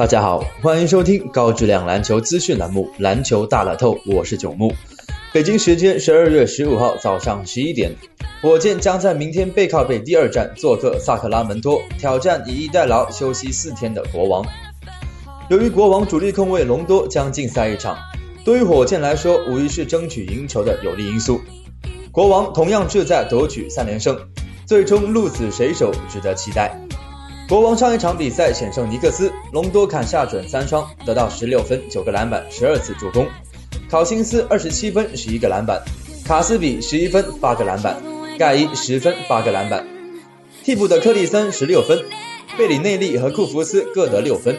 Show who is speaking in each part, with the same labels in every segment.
Speaker 1: 大家好，欢迎收听高质量篮球资讯栏目《篮球大乐透》，我是九木。北京时间十二月十五号早上十一点，火箭将在明天背靠背第二站做客萨克拉门托，挑战以逸待劳休息四天的国王。由于国王主力控卫隆多将禁赛一场，对于火箭来说无疑是争取赢球的有利因素。国王同样志在夺取三连胜，最终鹿死谁手值得期待。国王上一场比赛险胜尼克斯，隆多砍下准三双，得到十六分、九个篮板、十二次助攻。考辛斯二十七分、十一个篮板，卡斯比十一分、八个篮板，盖伊十分、八个篮板。替补的克里森十六分，贝里内利和库弗斯各得六分。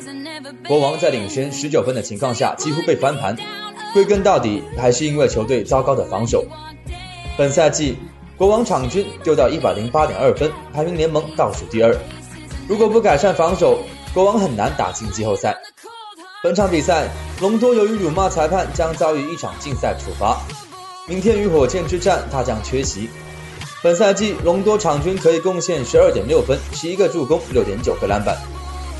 Speaker 1: 国王在领先十九分的情况下几乎被翻盘，归根到底还是因为球队糟糕的防守。本赛季国王场均丢到一百零八点二分，排名联盟倒数第二。如果不改善防守，国王很难打进季后赛。本场比赛，隆多由于辱骂裁判，将遭遇一场禁赛处罚。明天与火箭之战，他将缺席。本赛季，隆多场均可以贡献十二点六分、十一个助攻、六点九个篮板，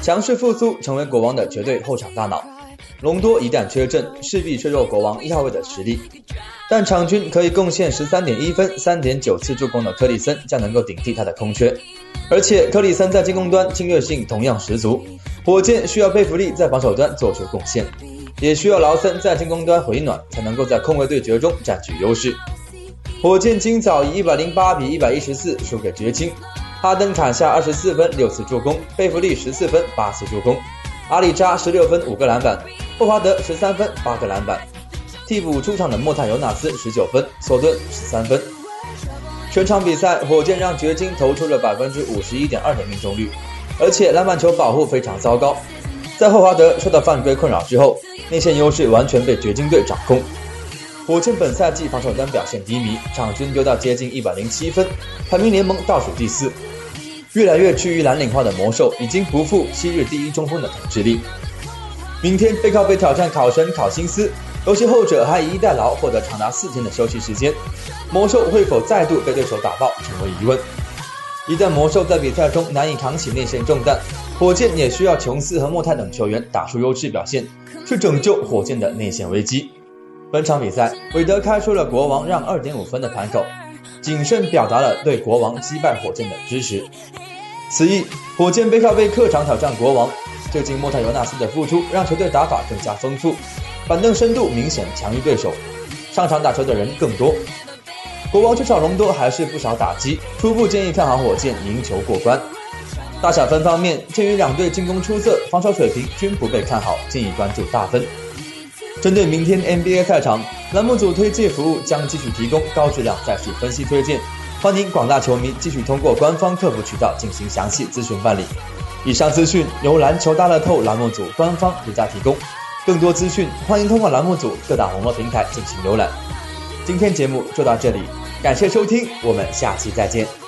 Speaker 1: 强势复苏，成为国王的绝对后场大脑。隆多一旦缺阵，势必削弱国王一号位的实力。但场均可以贡献十三点一分、三点九次助攻的克里森，将能够顶替他的空缺。而且，克里森在进攻端侵略性同样十足。火箭需要贝弗利在防守端做出贡献，也需要劳森在进攻端回暖，才能够在控卫对决中占据优势。火箭今早以一百零八比一百一十四输给掘金，哈登砍下二十四分六次助攻，贝弗利十四分八次助攻，阿里扎十六分五个篮板，霍华德十三分八个篮板。替补出场的莫泰尤纳斯十九分，索顿十三分。全场比赛，火箭让掘金投出了百分之五十一点二的命中率。而且篮板球保护非常糟糕，在霍华德受到犯规困扰之后，内线优势完全被掘金队掌控。火箭本赛季防守端表现低迷，场均丢到接近一百零七分，排名联盟倒数第四。越来越趋于蓝领化的魔兽已经不负昔日第一中锋的统治力。明天背靠背挑战考神考辛斯，尤其后者还以逸待劳获得长达四天的休息时间，魔兽会否再度被对手打爆，成为疑问。一旦魔兽在比赛中难以扛起内线重担，火箭也需要琼斯和莫泰等球员打出优质表现，去拯救火箭的内线危机。本场比赛，韦德开出了国王让二点五分的盘口，谨慎表达了对国王击败火箭的支持。此役，火箭背靠背客场挑战国王，最近莫泰尤纳斯的复出让球队打法更加丰富，板凳深度明显强于对手，上场打球的人更多。国王缺少隆多还是不少打击，初步建议看好火箭赢球过关。大小分方面，鉴于两队进攻出色，防守水平均不被看好，建议关注大分。针对明天 NBA 赛场，栏目组推介服务将继续提供高质量赛事分析推荐，欢迎广大球迷继续通过官方客服渠道进行详细咨询办理。以上资讯由篮球大乐透栏目组官方独家提供，更多资讯欢迎通过栏目组各大网络平台进行浏览。今天节目就到这里。感谢收听，我们下期再见。